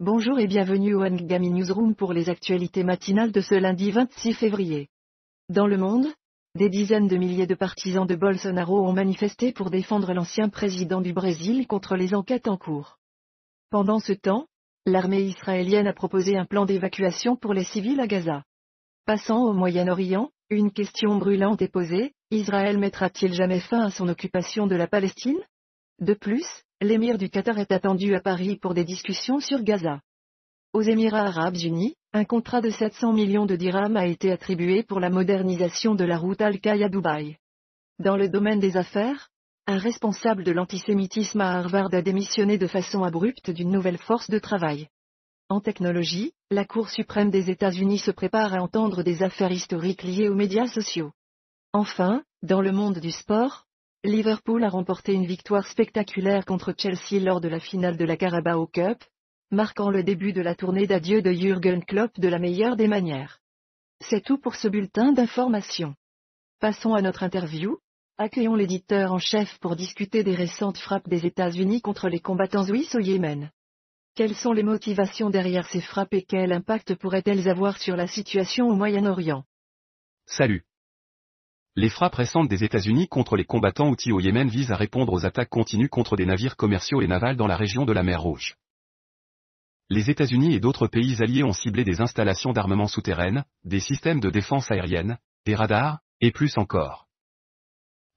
Bonjour et bienvenue au Ngami Newsroom pour les actualités matinales de ce lundi 26 février. Dans le monde, des dizaines de milliers de partisans de Bolsonaro ont manifesté pour défendre l'ancien président du Brésil contre les enquêtes en cours. Pendant ce temps, l'armée israélienne a proposé un plan d'évacuation pour les civils à Gaza. Passant au Moyen-Orient, une question brûlante est posée, Israël mettra-t-il jamais fin à son occupation de la Palestine? De plus, l'émir du Qatar est attendu à Paris pour des discussions sur Gaza. Aux Émirats arabes unis, un contrat de 700 millions de dirhams a été attribué pour la modernisation de la route Al-Qaï à Dubaï. Dans le domaine des affaires, un responsable de l'antisémitisme à Harvard a démissionné de façon abrupte d'une nouvelle force de travail. En technologie, la Cour suprême des États-Unis se prépare à entendre des affaires historiques liées aux médias sociaux. Enfin, dans le monde du sport, Liverpool a remporté une victoire spectaculaire contre Chelsea lors de la finale de la Carabao Cup, marquant le début de la tournée d'adieu de Jürgen Klopp de la meilleure des manières. C'est tout pour ce bulletin d'information. Passons à notre interview. Accueillons l'éditeur en chef pour discuter des récentes frappes des États-Unis contre les combattants suisses au Yémen. Quelles sont les motivations derrière ces frappes et quel impact pourraient-elles avoir sur la situation au Moyen-Orient? Salut. Les frappes récentes des États-Unis contre les combattants outils au Yémen visent à répondre aux attaques continues contre des navires commerciaux et navals dans la région de la mer Rouge. Les États-Unis et d'autres pays alliés ont ciblé des installations d'armement souterraines, des systèmes de défense aérienne, des radars, et plus encore.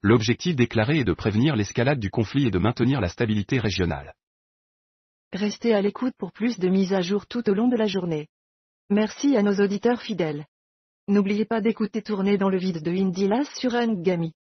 L'objectif déclaré est de prévenir l'escalade du conflit et de maintenir la stabilité régionale. Restez à l'écoute pour plus de mises à jour tout au long de la journée. Merci à nos auditeurs fidèles. N'oubliez pas d'écouter Tourner dans le vide de Indilas sur Ngami.